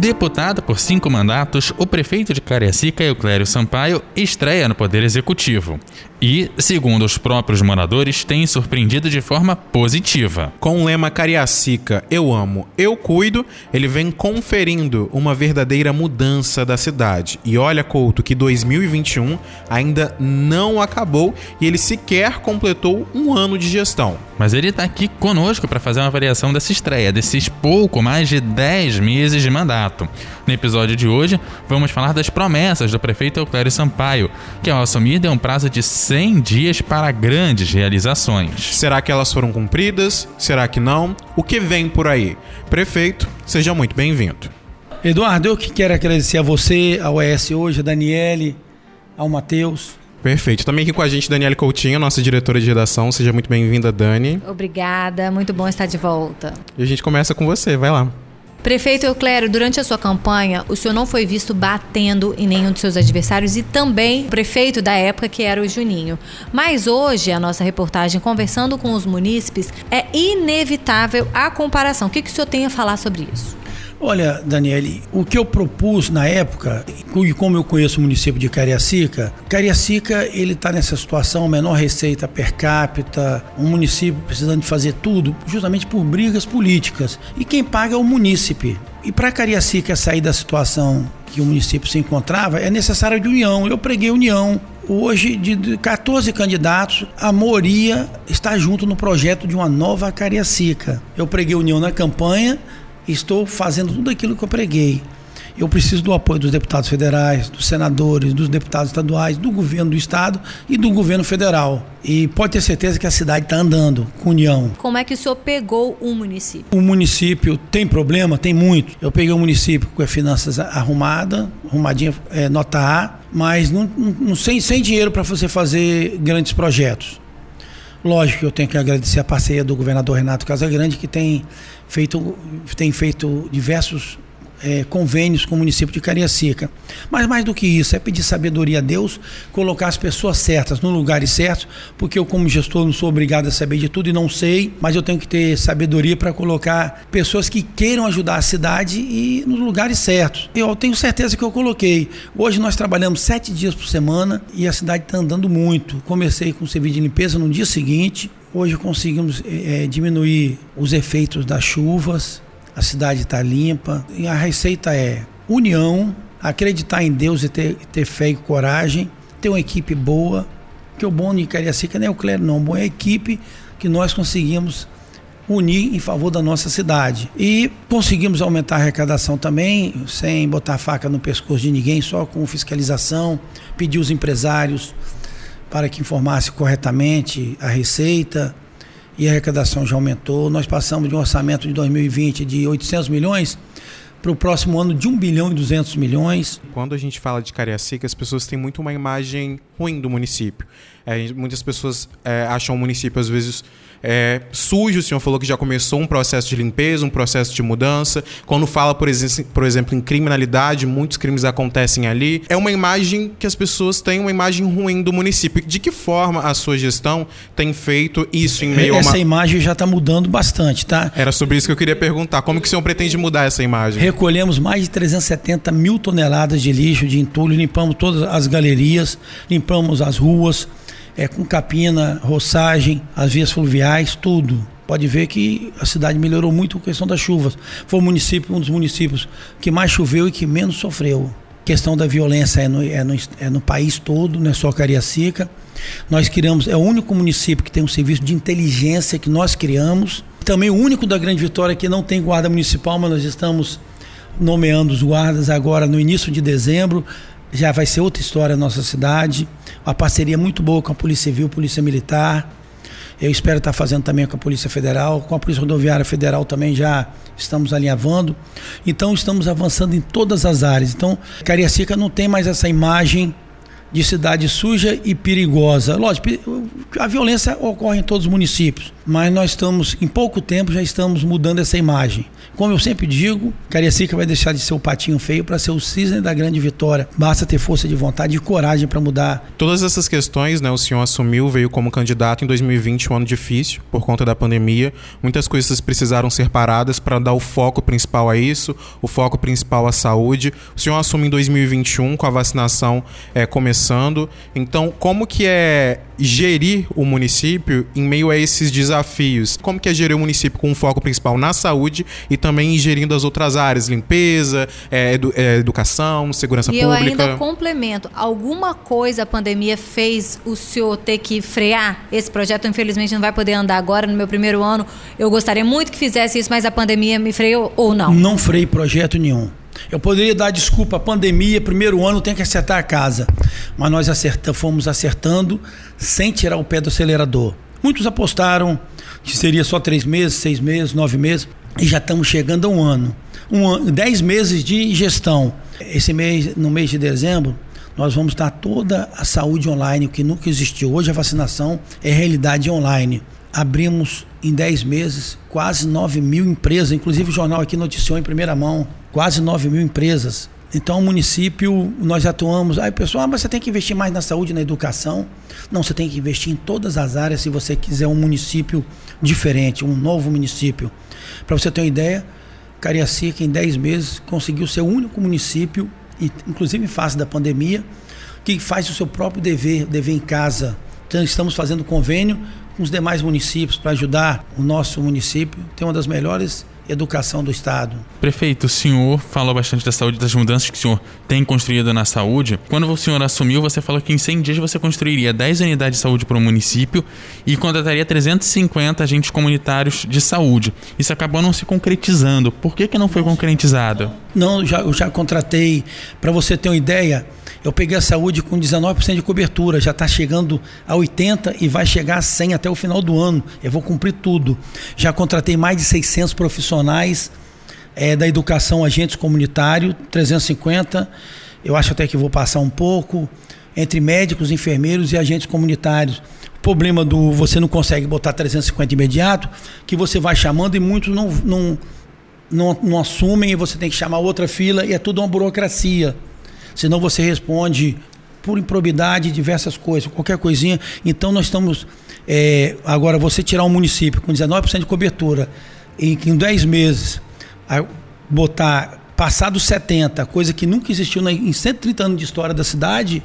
Deputado por cinco mandatos, o prefeito de Cariacica, Euclério Sampaio, estreia no Poder Executivo. E, segundo os próprios moradores, tem surpreendido de forma positiva. Com o lema Cariacica, eu amo, eu cuido, ele vem conferindo uma verdadeira mudança da cidade. E olha, Couto, que 2021 ainda não acabou e ele sequer completou um ano de gestão. Mas ele está aqui conosco para fazer uma avaliação dessa estreia, desses pouco mais de 10 meses de mandato. No episódio de hoje, vamos falar das promessas do prefeito Euclério Sampaio, que ao assumir deu um prazo de 100 dias para grandes realizações. Será que elas foram cumpridas? Será que não? O que vem por aí? Prefeito, seja muito bem-vindo. Eduardo, eu que quero agradecer a você, ao ES hoje, a Daniele, ao Matheus. Perfeito. Também aqui com a gente, Daniele Coutinho, nossa diretora de redação. Seja muito bem-vinda, Dani. Obrigada, muito bom estar de volta. E a gente começa com você, vai lá. Prefeito Euclério, durante a sua campanha, o senhor não foi visto batendo em nenhum dos seus adversários e também o prefeito da época, que era o Juninho. Mas hoje, a nossa reportagem, conversando com os munícipes, é inevitável a comparação. O que, que o senhor tem a falar sobre isso? Olha, Daniele, o que eu propus na época, e como eu conheço o município de Cariacica, Cariacica ele está nessa situação, menor receita per capita, um município precisando de fazer tudo, justamente por brigas políticas. E quem paga é o munícipe. E para Cariacica sair da situação que o município se encontrava, é necessário de união. Eu preguei união. Hoje, de 14 candidatos, a maioria está junto no projeto de uma nova Cariacica. Eu preguei união na campanha, estou fazendo tudo aquilo que eu preguei. Eu preciso do apoio dos deputados federais, dos senadores, dos deputados estaduais, do governo do estado e do governo federal. E pode ter certeza que a cidade está andando com união. Como é que o senhor pegou um município? O município tem problema? Tem muito. Eu peguei um município com as finanças arrumadas, arrumadinha, é, nota A, mas não, não, sem, sem dinheiro para você fazer grandes projetos. Lógico que eu tenho que agradecer a parceria do governador Renato Casagrande, que tem feito, tem feito diversos é, convênios com o município de Cariacica. Mas mais do que isso, é pedir sabedoria a Deus, colocar as pessoas certas no lugares certos, porque eu, como gestor, não sou obrigado a saber de tudo e não sei, mas eu tenho que ter sabedoria para colocar pessoas que queiram ajudar a cidade e nos lugares certos. Eu tenho certeza que eu coloquei. Hoje nós trabalhamos sete dias por semana e a cidade está andando muito. Comecei com o serviço de limpeza no dia seguinte. Hoje conseguimos é, diminuir os efeitos das chuvas, a cidade está limpa. E a receita é união, acreditar em Deus e ter, ter fé e coragem, ter uma equipe boa, que o bom Cariacica não é o Clério, não, o bom é a equipe que nós conseguimos unir em favor da nossa cidade. E conseguimos aumentar a arrecadação também, sem botar faca no pescoço de ninguém, só com fiscalização, pedir os empresários para que informasse corretamente a receita, e a arrecadação já aumentou. Nós passamos de um orçamento de 2020 de 800 milhões para o próximo ano de 1 bilhão e 200 milhões. Quando a gente fala de Cariacica, as pessoas têm muito uma imagem ruim do município. É, muitas pessoas é, acham o município, às vezes, é, sujo. O senhor falou que já começou um processo de limpeza, um processo de mudança. Quando fala, por, ex por exemplo, em criminalidade, muitos crimes acontecem ali. É uma imagem que as pessoas têm, uma imagem ruim do município. De que forma a sua gestão tem feito isso em meio essa a uma... imagem já está mudando bastante, tá? Era sobre isso que eu queria perguntar. Como que o senhor pretende mudar essa imagem? Recolhemos mais de 370 mil toneladas de lixo, de entulho, limpamos todas as galerias, limpamos as ruas, é, com capina, roçagem, as vias fluviais, tudo. Pode ver que a cidade melhorou muito a questão das chuvas. Foi o município, um dos municípios que mais choveu e que menos sofreu. A questão da violência é no, é no, é no país todo, não é só Cariacica. Nós criamos, é o único município que tem um serviço de inteligência que nós criamos. Também o único da Grande Vitória que não tem guarda municipal, mas nós estamos nomeando os guardas agora no início de dezembro já vai ser outra história na nossa cidade. Uma parceria muito boa com a Polícia Civil, Polícia Militar. Eu espero estar fazendo também com a Polícia Federal, com a Polícia Rodoviária Federal também já estamos alinhavando. Então estamos avançando em todas as áreas. Então, Cariacica não tem mais essa imagem de cidade suja e perigosa. Lógico, a violência ocorre em todos os municípios, mas nós estamos, em pouco tempo, já estamos mudando essa imagem. Como eu sempre digo, Cariacica vai deixar de ser o patinho feio para ser o cisne da grande vitória. Basta ter força de vontade e coragem para mudar. Todas essas questões, né, o senhor assumiu, veio como candidato em 2020, um ano difícil por conta da pandemia. Muitas coisas precisaram ser paradas para dar o foco principal a isso, o foco principal à saúde. O senhor assume em 2021 com a vacinação é, começando. Então, como que é gerir o município em meio a esses desafios? Como que é gerir o município com um foco principal na saúde e também gerindo as outras áreas, limpeza, é, edu é, educação, segurança e pública? E eu ainda complemento, alguma coisa a pandemia fez o senhor ter que frear esse projeto? Infelizmente não vai poder andar agora no meu primeiro ano. Eu gostaria muito que fizesse isso, mas a pandemia me freou ou não? Não freio projeto nenhum. Eu poderia dar desculpa, pandemia, primeiro ano tem que acertar a casa. Mas nós acerta, fomos acertando sem tirar o pé do acelerador. Muitos apostaram que seria só três meses, seis meses, nove meses, e já estamos chegando a um ano. Um ano dez meses de gestão. Esse mês, no mês de dezembro, nós vamos dar toda a saúde online, o que nunca existiu. Hoje a vacinação é realidade online. Abrimos em 10 meses quase 9 mil empresas, inclusive o jornal aqui noticiou em primeira mão quase 9 mil empresas. Então, o município, nós atuamos. Aí, pessoal, ah, mas você tem que investir mais na saúde, na educação. Não, você tem que investir em todas as áreas se você quiser um município diferente, um novo município. Para você ter uma ideia, Cariacica, em 10 meses, conseguiu ser o único município, inclusive em face da pandemia, que faz o seu próprio dever, dever em casa. Então, estamos fazendo convênio com os demais municípios para ajudar o nosso município. Tem uma das melhores educação do Estado. Prefeito, o senhor falou bastante da saúde, das mudanças que o senhor tem construído na saúde. Quando o senhor assumiu, você falou que em 100 dias você construiria 10 unidades de saúde para o município e contrataria 350 agentes comunitários de saúde. Isso acabou não se concretizando. Por que, que não foi concretizado? Não, já, eu já contratei. Para você ter uma ideia, eu peguei a saúde com 19% de cobertura, já está chegando a 80% e vai chegar a 100% até o final do ano. Eu vou cumprir tudo. Já contratei mais de 600 profissionais é, da educação, agentes comunitários, 350. Eu acho até que vou passar um pouco. Entre médicos, enfermeiros e agentes comunitários. O problema do você não consegue botar 350 imediato, que você vai chamando e muitos não, não, não, não assumem e você tem que chamar outra fila e é tudo uma burocracia senão você responde por improbidade, diversas coisas, qualquer coisinha. Então nós estamos. É, agora, você tirar um município com 19% de cobertura em, em 10 meses, botar passado 70, coisa que nunca existiu na, em 130 anos de história da cidade,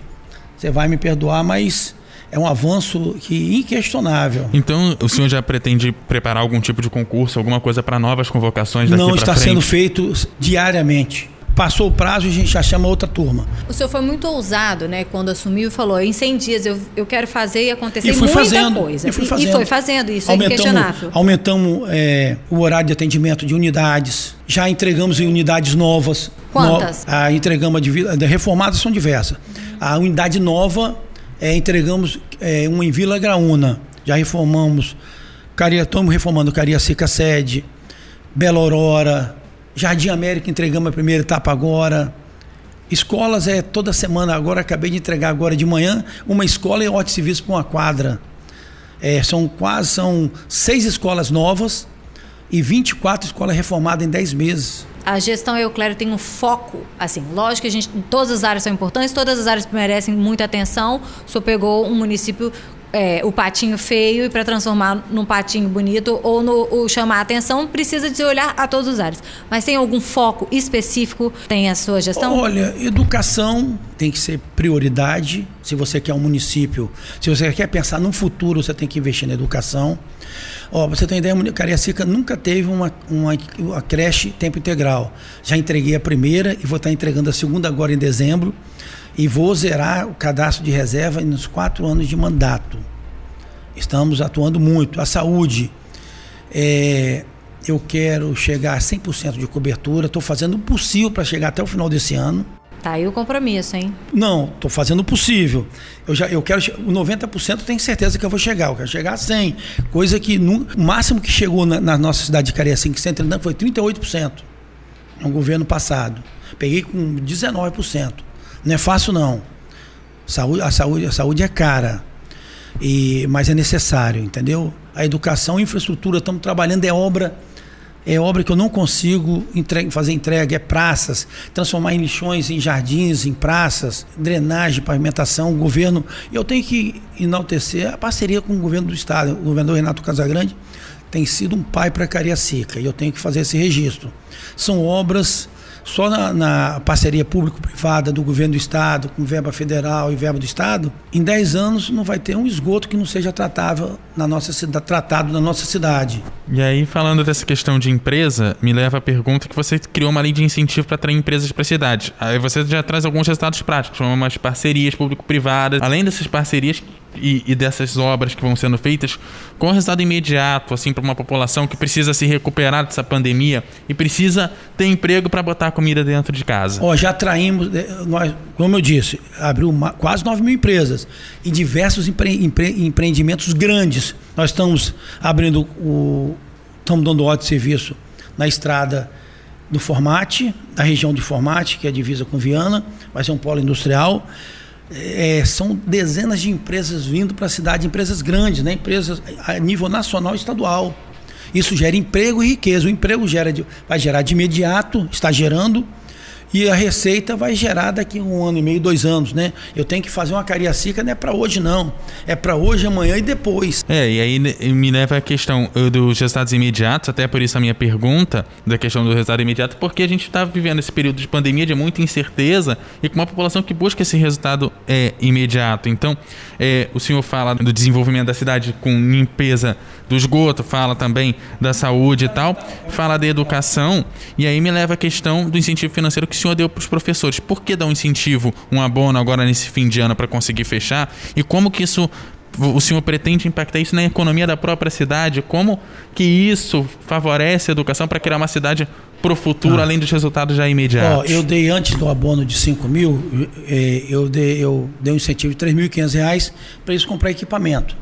você vai me perdoar, mas é um avanço que inquestionável. Então, o senhor já pretende preparar algum tipo de concurso, alguma coisa para novas convocações daqui Não está frente? sendo feito diariamente passou o prazo, a gente já chama outra turma. O senhor foi muito ousado, né? Quando assumiu e falou, em 100 dias eu, eu quero fazer e acontecer e muita fazendo, coisa. E, fui fazendo. e foi fazendo isso, é aumentamos, é inquestionável. Aumentamos é, o horário de atendimento de unidades, já entregamos em unidades novas. Quantas? No, a, entregamos, de, reformadas são diversas. A unidade nova, é, entregamos é, uma em Vila Graúna, já reformamos, estamos reformando Cariacica Sede, Bela Aurora, Jardim América entregamos a primeira etapa agora. Escolas é toda semana, agora acabei de entregar agora de manhã, uma escola e ótimo serviço para uma quadra. É, são quase são seis escolas novas e 24 escolas reformadas em 10 meses. A gestão Euclério tem um foco, assim, lógico que a gente, todas as áreas são importantes, todas as áreas merecem muita atenção. O senhor pegou um município é, o patinho feio e para transformar num patinho bonito ou no chamar a atenção, precisa de olhar a todos os áreas. Mas tem algum foco específico? Tem a sua gestão? Olha, educação tem que ser prioridade. Se você quer um município, se você quer pensar no futuro, você tem que investir na educação. Ó, você tem ideia, Cariacica nunca teve uma, uma, uma creche tempo integral. Já entreguei a primeira e vou estar entregando a segunda agora em dezembro e vou zerar o cadastro de reserva nos quatro anos de mandato. Estamos atuando muito. A saúde, é, eu quero chegar a 100% de cobertura, estou fazendo o possível para chegar até o final desse ano. Tá aí o compromisso, hein? Não, estou fazendo o possível. Eu já eu quero o 90% tenho certeza que eu vou chegar, eu quero chegar a 100, coisa que no, o máximo que chegou na, na nossa cidade de Cariacica, que foi 38% no governo passado. Peguei com 19%. Não é fácil, não. Saúde, a, saúde, a saúde é cara, e, mas é necessário, entendeu? A educação, a infraestrutura, estamos trabalhando, é obra é obra que eu não consigo entregue, fazer entrega, é praças, transformar em lixões, em jardins, em praças, drenagem, pavimentação, governo. Eu tenho que enaltecer a parceria com o governo do estado. O governador Renato Casagrande tem sido um pai para Cariacica e eu tenho que fazer esse registro. São obras só na, na parceria público-privada do governo do estado, com verba federal e verba do estado, em 10 anos não vai ter um esgoto que não seja tratável na nossa cidade, tratado na nossa cidade. E aí, falando dessa questão de empresa, me leva a pergunta que você criou uma lei de incentivo para atrair empresas para a cidade. Aí você já traz alguns resultados práticos, como umas parcerias público-privadas. Além dessas parcerias, e, e, dessas obras que vão sendo feitas com resultado imediato assim para uma população que precisa se recuperar dessa pandemia e precisa ter emprego para botar comida dentro de casa? Ó, já atraímos, eh, nós, como eu disse, abriu uma, quase 9 mil empresas e diversos empre, empre, empreendimentos grandes. Nós estamos abrindo o. estamos dando ordem de serviço na estrada do Formate, da região de Formate, que é a divisa com Viana, vai ser um polo industrial é, são dezenas de empresas vindo para a cidade, empresas grandes, né? empresas a nível nacional e estadual. Isso gera emprego e riqueza. O emprego gera vai gerar de imediato, está gerando e a receita vai gerar daqui um ano e meio, dois anos, né? Eu tenho que fazer uma cariacica, não é para hoje não, é para hoje, amanhã e depois. É, e aí me leva a questão dos resultados imediatos, até por isso a minha pergunta da questão do resultado imediato, porque a gente está vivendo esse período de pandemia de muita incerteza e com uma população que busca esse resultado é, imediato. Então, é, o senhor fala do desenvolvimento da cidade com limpeza do esgoto, fala também da saúde e tal, fala da educação, e aí me leva a questão do incentivo financeiro que o senhor deu para os professores. Por que dar um incentivo, um abono agora nesse fim de ano para conseguir fechar? E como que isso o senhor pretende impactar isso na economia da própria cidade? Como que isso favorece a educação para criar uma cidade para o futuro, ah. além dos resultados já imediatos? Oh, eu dei antes do abono de 5 mil, eh, eu dei, eu dei um incentivo de 3.500 reais para eles comprar equipamento,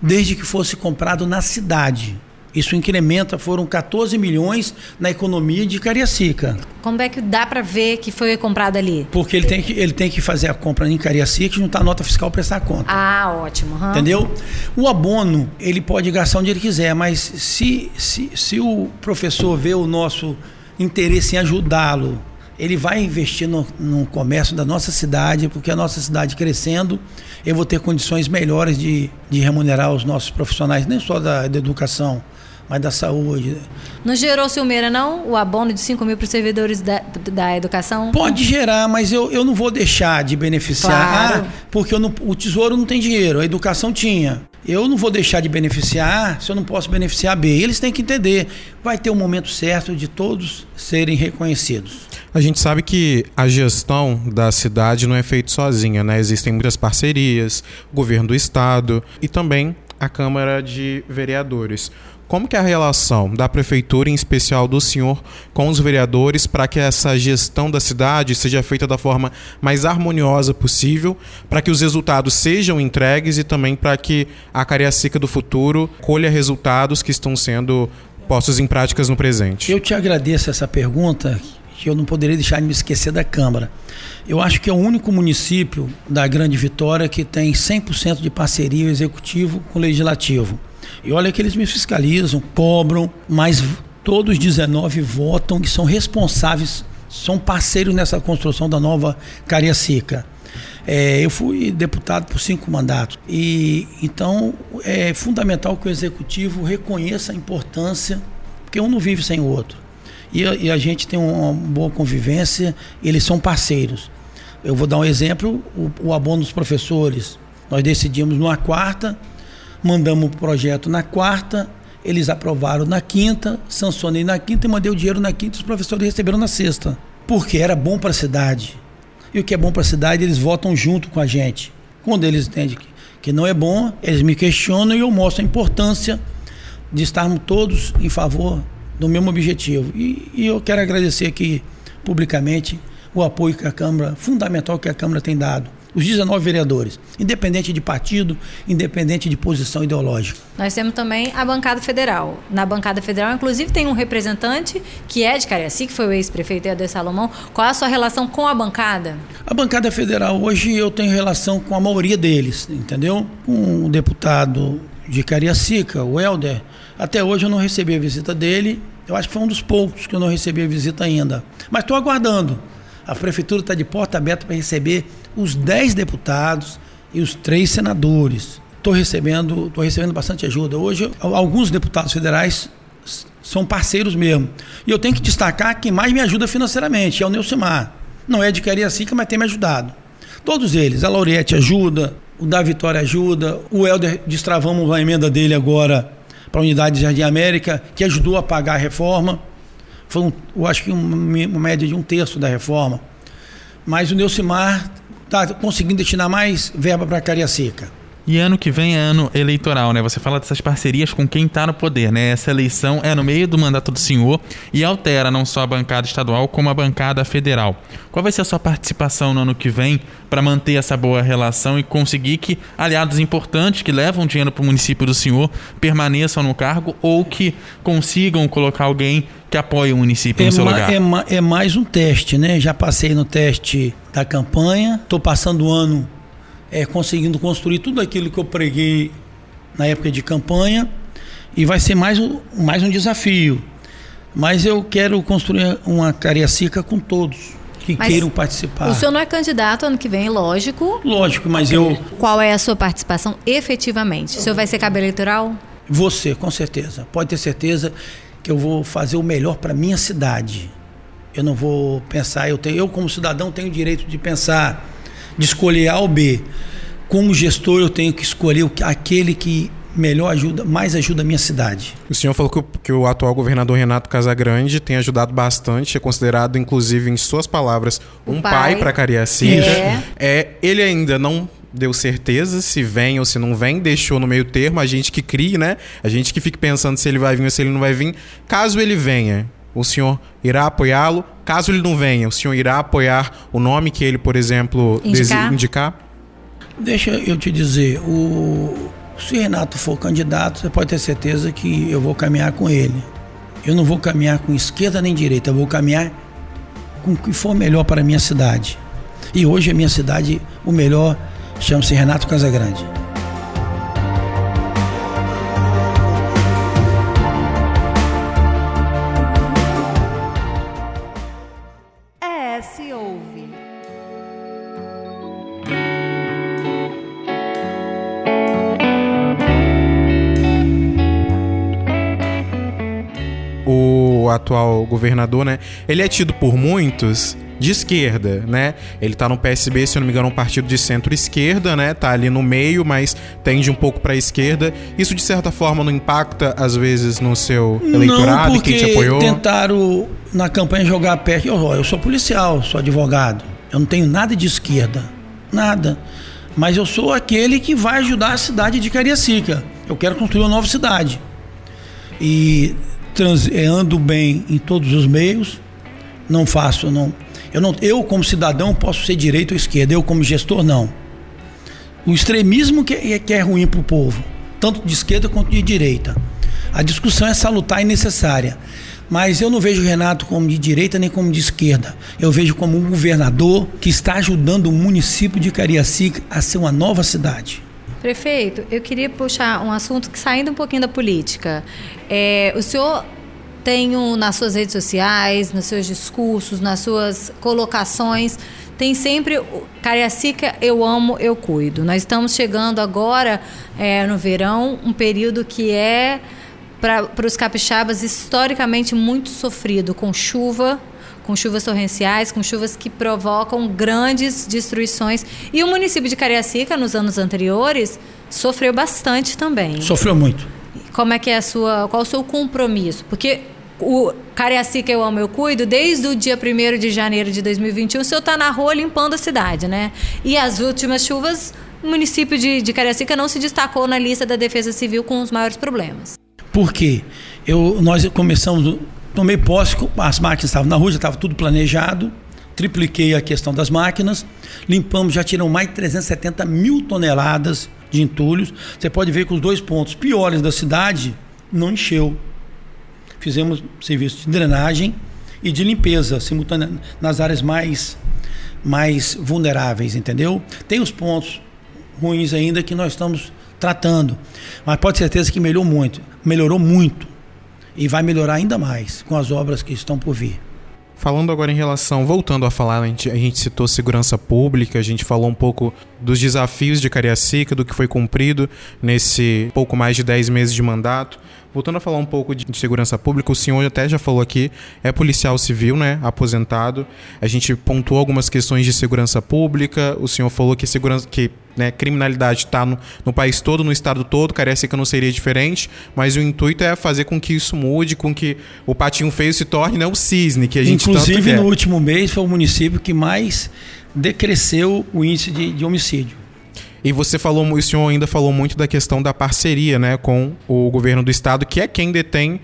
desde que fosse comprado na cidade. Isso incrementa, foram 14 milhões na economia de Cariacica. Como é que dá para ver que foi comprado ali? Porque ele tem que, ele tem que fazer a compra em Cariacica e juntar a nota fiscal para prestar conta. Ah, ótimo. Entendeu? O abono, ele pode gastar onde ele quiser, mas se, se, se o professor vê o nosso interesse em ajudá-lo, ele vai investir no, no, comércio da nossa cidade, porque a nossa cidade crescendo, eu vou ter condições melhores de, de remunerar os nossos profissionais, nem só da, da educação, mas da saúde. Não gerou ciumeira, não? O abono de 5 mil para os servidores da, da educação? Pode gerar, mas eu, eu não vou deixar de beneficiar, claro. porque não, o tesouro não tem dinheiro, a educação tinha. Eu não vou deixar de beneficiar se eu não posso beneficiar B. Eles têm que entender. Vai ter um momento certo de todos serem reconhecidos. A gente sabe que a gestão da cidade não é feita sozinha, né? Existem muitas parcerias, o governo do estado e também a Câmara de Vereadores. Como que é a relação da prefeitura, em especial do senhor, com os vereadores para que essa gestão da cidade seja feita da forma mais harmoniosa possível, para que os resultados sejam entregues e também para que a Cariacica do futuro colha resultados que estão sendo postos em práticas no presente? Eu te agradeço essa pergunta, que eu não poderia deixar de me esquecer da Câmara. Eu acho que é o único município da Grande Vitória que tem 100% de parceria executivo com o legislativo. E olha que eles me fiscalizam, cobram, mas todos os 19 votam e são responsáveis, são parceiros nessa construção da nova Cariacica. É, eu fui deputado por cinco mandatos e então é fundamental que o executivo reconheça a importância, porque um não vive sem o outro. E, e a gente tem uma boa convivência, eles são parceiros. Eu vou dar um exemplo: o, o abono dos professores. Nós decidimos numa quarta, mandamos o projeto na quarta, eles aprovaram na quinta, sancionei na quinta e mandei o dinheiro na quinta, os professores receberam na sexta. Porque era bom para a cidade. E o que é bom para a cidade, eles votam junto com a gente. Quando eles entendem que, que não é bom, eles me questionam e eu mostro a importância de estarmos todos em favor do mesmo objetivo. E, e eu quero agradecer aqui publicamente o apoio que a Câmara, fundamental que a Câmara tem dado os 19 vereadores, independente de partido, independente de posição ideológica. Nós temos também a bancada federal. Na bancada federal, inclusive, tem um representante que é de Cariaci, que foi o ex-prefeito Eder Salomão. Qual é a sua relação com a bancada? A bancada federal, hoje eu tenho relação com a maioria deles, entendeu? Com o deputado de Cariacica, o Helder, até hoje eu não recebi a visita dele. Eu acho que foi um dos poucos que eu não recebi a visita ainda. Mas estou aguardando. A prefeitura está de porta aberta para receber os 10 deputados e os três senadores. Estou recebendo, tô recebendo bastante ajuda. Hoje, alguns deputados federais são parceiros mesmo. E eu tenho que destacar quem mais me ajuda financeiramente, é o Neucimar. Não é de Cariacica, mas tem me ajudado. Todos eles. A Laurete ajuda, o da Vitória ajuda, o Helder destravamos a emenda dele agora para a unidade de Jardim América, que ajudou a pagar a reforma. Foi, eu acho que uma, uma média de um terço da reforma. Mas o Neucimar está conseguindo destinar mais verba para Cariacica. E ano que vem é ano eleitoral, né? Você fala dessas parcerias com quem está no poder, né? Essa eleição é no meio do mandato do senhor e altera não só a bancada estadual, como a bancada federal. Qual vai ser a sua participação no ano que vem para manter essa boa relação e conseguir que aliados importantes que levam dinheiro para o município do senhor permaneçam no cargo ou que consigam colocar alguém que apoie o município é no seu lugar? É, é mais um teste, né? Já passei no teste da campanha, estou passando o ano é, conseguindo construir tudo aquilo que eu preguei na época de campanha e vai ser mais um, mais um desafio. Mas eu quero construir uma Cariacica com todos que mas queiram participar. O senhor não é candidato ano que vem, lógico. Lógico, mas eu. Qual é a sua participação efetivamente? O senhor vai ser cabo eleitoral? Você, com certeza. Pode ter certeza que eu vou fazer o melhor para minha cidade. Eu não vou pensar, eu tenho, eu como cidadão tenho o direito de pensar de escolher A ou B. Como gestor, eu tenho que escolher aquele que melhor ajuda, mais ajuda a minha cidade. O senhor falou que o, que o atual governador Renato Casagrande tem ajudado bastante, é considerado, inclusive, em suas palavras, um pai, pai para Cariacica. É. é. Ele ainda não deu certeza se vem ou se não vem, deixou no meio termo, a gente que cria, né? A gente que fica pensando se ele vai vir ou se ele não vai vir. Caso ele venha, o senhor irá apoiá-lo. Caso ele não venha, o senhor irá apoiar o nome que ele, por exemplo, indicar? indicar? Deixa eu te dizer, o... se Renato for candidato, você pode ter certeza que eu vou caminhar com ele. Eu não vou caminhar com esquerda nem direita, eu vou caminhar com o que for melhor para a minha cidade. E hoje a minha cidade, o melhor, chama-se Renato Casagrande. Atual governador, né? Ele é tido por muitos de esquerda, né? Ele tá no PSB, se eu não me engano, um partido de centro-esquerda, né? Tá ali no meio, mas tende um pouco para a esquerda. Isso de certa forma não impacta às vezes no seu eleitorado não, e quem te apoiou? tentaram na campanha jogar perto. Eu, eu sou policial, sou advogado. Eu não tenho nada de esquerda, nada. Mas eu sou aquele que vai ajudar a cidade de Cariacica. Eu quero construir uma nova cidade. E trans, eh, ando bem em todos os meios, não faço, não. Eu, não, eu como cidadão posso ser direita ou esquerda, eu como gestor não. O extremismo que é, que é ruim para o povo, tanto de esquerda quanto de direita. A discussão é salutar e necessária. Mas eu não vejo o Renato como de direita nem como de esquerda. Eu vejo como um governador que está ajudando o município de Cariacica a ser uma nova cidade. Prefeito, eu queria puxar um assunto que saindo um pouquinho da política. É, o senhor tem um, nas suas redes sociais, nos seus discursos, nas suas colocações, tem sempre Cariacica, eu amo, eu cuido. Nós estamos chegando agora é, no verão, um período que é para os capixabas historicamente muito sofrido, com chuva, com chuvas torrenciais, com chuvas que provocam grandes destruições. E o município de Cariacica, nos anos anteriores, sofreu bastante também. Sofreu muito. Como é que é a sua, qual o seu compromisso? Porque o Cariacica Eu Amo Eu Cuido, desde o dia 1 de janeiro de 2021, o senhor está na rua limpando a cidade, né? E as últimas chuvas, o município de, de Cariacica não se destacou na lista da Defesa Civil com os maiores problemas. Por quê? Eu, nós começamos tomei posse, as máquinas estavam na rua, já estava tudo planejado, tripliquei a questão das máquinas, limpamos, já tiramos mais de 370 mil toneladas de entulhos. Você pode ver que os dois pontos piores da cidade não encheu. Fizemos serviço de drenagem e de limpeza simultânea nas áreas mais, mais vulneráveis, entendeu? Tem os pontos ruins ainda que nós estamos tratando, mas pode ter certeza que melhorou muito, melhorou muito e vai melhorar ainda mais com as obras que estão por vir. Falando agora em relação, voltando a falar, a gente, a gente, citou segurança pública, a gente falou um pouco dos desafios de Cariacica, do que foi cumprido nesse pouco mais de 10 meses de mandato. Voltando a falar um pouco de, segurança pública, o senhor até já falou aqui, é policial civil, né? Aposentado. A gente pontuou algumas questões de segurança pública. O senhor falou que segurança. que né, criminalidade está no, no, país todo, no estado todo, Cariacica não seria diferente, mas o intuito é fazer com que isso mude, com que o patinho feio se torne né, o cisne que a gente Inclusive, no último mês foi o município que mais decresceu o índice de, de homicídio. E você falou, o senhor ainda falou muito da questão da parceria né, com o governo do estado, que é quem detém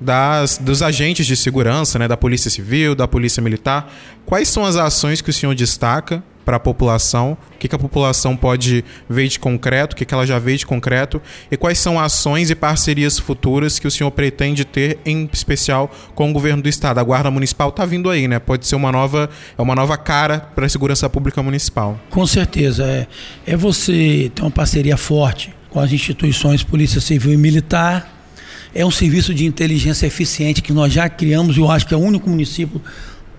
das, dos agentes de segurança, né, da Polícia Civil, da Polícia Militar. Quais são as ações que o senhor destaca para a população, o que, que, a população pode ver de concreto, o que, que ela já vê de concreto e quais são ações e parcerias futuras que o senhor pretende ter, em especial com o governo do estado. A Guarda Municipal está vindo aí, né? Pode ser uma nova, é uma nova cara para a segurança pública municipal. Com certeza. É, é você ter uma parceria forte com as instituições Polícia Civil e Militar. É um serviço de inteligência eficiente que nós já criamos, eu acho que é o único município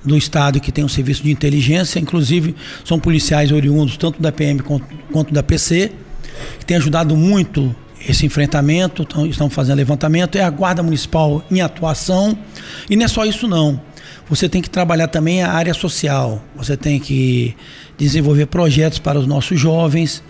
do Estado que tem um serviço de inteligência, inclusive são policiais oriundos tanto da PM quanto da PC, que tem ajudado muito esse enfrentamento, então, estão fazendo levantamento, é a Guarda Municipal em atuação, e não é só isso não. Você tem que trabalhar também a área social, você tem que desenvolver projetos para os nossos jovens,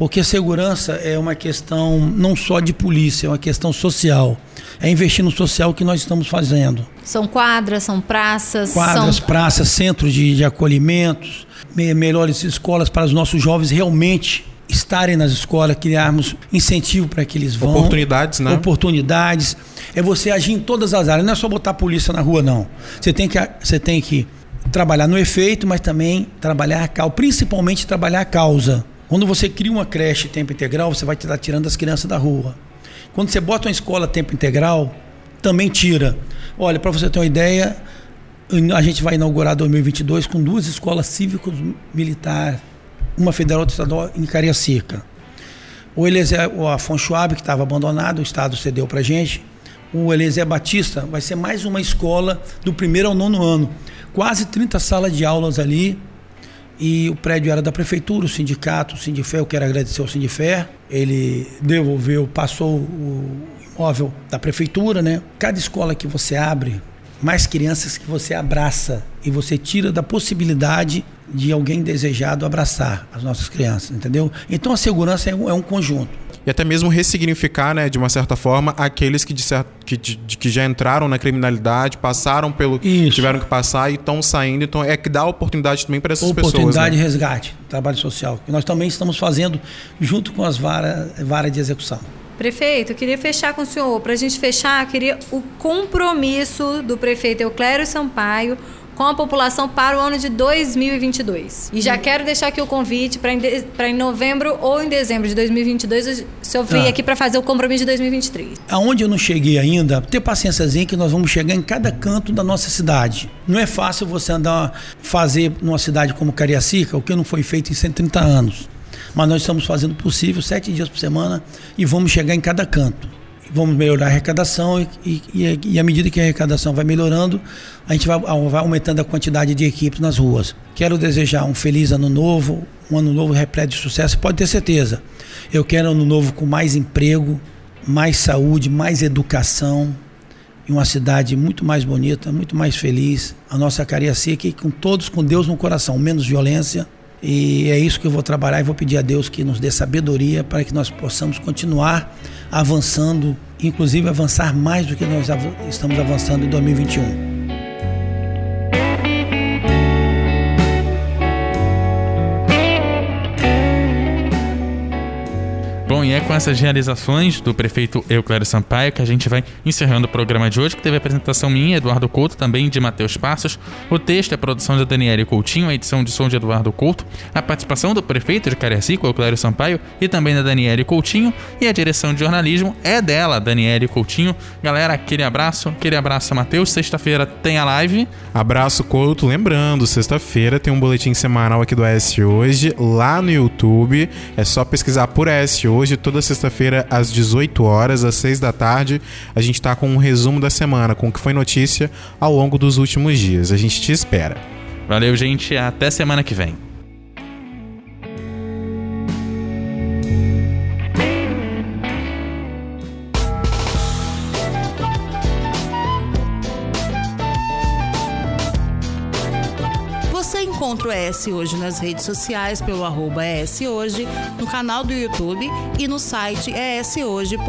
porque segurança é uma questão não só de polícia, é uma questão social. É investir no social que nós estamos fazendo. São quadras, são praças. Quadras, são... praças, centros de, de acolhimentos, me, melhores escolas para os nossos jovens realmente estarem nas escolas, criarmos incentivo para que eles vão. Oportunidades, né? Oportunidades. É você agir em todas as áreas, não é só botar a polícia na rua, não. Você tem que, você tem que trabalhar no efeito, mas também trabalhar a causa, principalmente trabalhar a causa. Quando você cria uma creche tempo integral, você vai estar tirando as crianças da rua. Quando você bota uma escola tempo integral, também tira. Olha, para você ter uma ideia, a gente vai inaugurar 2022 com duas escolas cívicos militar, uma federal e outra estadual em Cariacica. O Eliezer, o Afonso Schwab, que estava abandonado, o Estado cedeu para gente. O Eliezer Batista vai ser mais uma escola do primeiro ao nono ano. Quase 30 salas de aulas ali, e o prédio era da prefeitura, o sindicato, o Sindifé, eu quero agradecer ao Sindifé, ele devolveu, passou o imóvel da prefeitura, né? Cada escola que você abre, mais crianças que você abraça e você tira da possibilidade de alguém desejado abraçar as nossas crianças, entendeu? Então a segurança é um, é um conjunto e até mesmo ressignificar, né, de uma certa forma, aqueles que, de certo, que, de, que já entraram na criminalidade, passaram pelo que tiveram que passar e estão saindo. Então é que dá oportunidade também para essas oportunidade pessoas. Oportunidade né? de resgate, trabalho social, que nós também estamos fazendo junto com as varas vara de execução. Prefeito, eu queria fechar com o senhor. Para a gente fechar, queria o compromisso do prefeito Euclério Sampaio com a população para o ano de 2022. E já quero deixar aqui o convite para em, em novembro ou em dezembro de 2022 o senhor vir ah. aqui para fazer o compromisso de 2023. Aonde eu não cheguei ainda, ter paciênciazinha que nós vamos chegar em cada canto da nossa cidade. Não é fácil você andar, fazer numa cidade como Cariacica, o que não foi feito em 130 anos. Mas nós estamos fazendo o possível, sete dias por semana, e vamos chegar em cada canto vamos melhorar a arrecadação e, e, e, à medida que a arrecadação vai melhorando, a gente vai, vai, aumentando a quantidade de equipes nas ruas. Quero desejar um feliz ano novo, um ano novo repleto de sucesso, pode ter certeza. Eu quero um ano novo com mais emprego, mais saúde, mais educação e uma cidade muito mais bonita, muito mais feliz. A nossa Cariacica com todos com Deus no coração, menos violência. E é isso que eu vou trabalhar e vou pedir a Deus que nos dê sabedoria para que nós possamos continuar avançando, inclusive avançar mais do que nós estamos avançando em 2021. Bom, e é com essas realizações do prefeito Euclério Sampaio que a gente vai encerrando o programa de hoje, que teve a apresentação minha, Eduardo Couto, também de Matheus Passos. O texto é a produção da Daniele Coutinho, a edição de som de Eduardo Couto, a participação do prefeito de Cariacica, Euclério Sampaio, e também da Daniele Coutinho, e a direção de jornalismo é dela, Daniele Coutinho. Galera, aquele abraço, aquele abraço Matheus. Sexta-feira tem a live. Abraço, Couto. Lembrando, sexta-feira tem um boletim semanal aqui do AS Hoje, lá no YouTube. É só pesquisar por AS Hoje, toda sexta-feira às 18 horas, às 6 da tarde. A gente tá com um resumo da semana, com o que foi notícia ao longo dos últimos dias. A gente te espera. Valeu, gente. Até semana que vem. O ES Hoje nas redes sociais pelo arroba Hoje, no canal do YouTube e no site eshoje.com.br.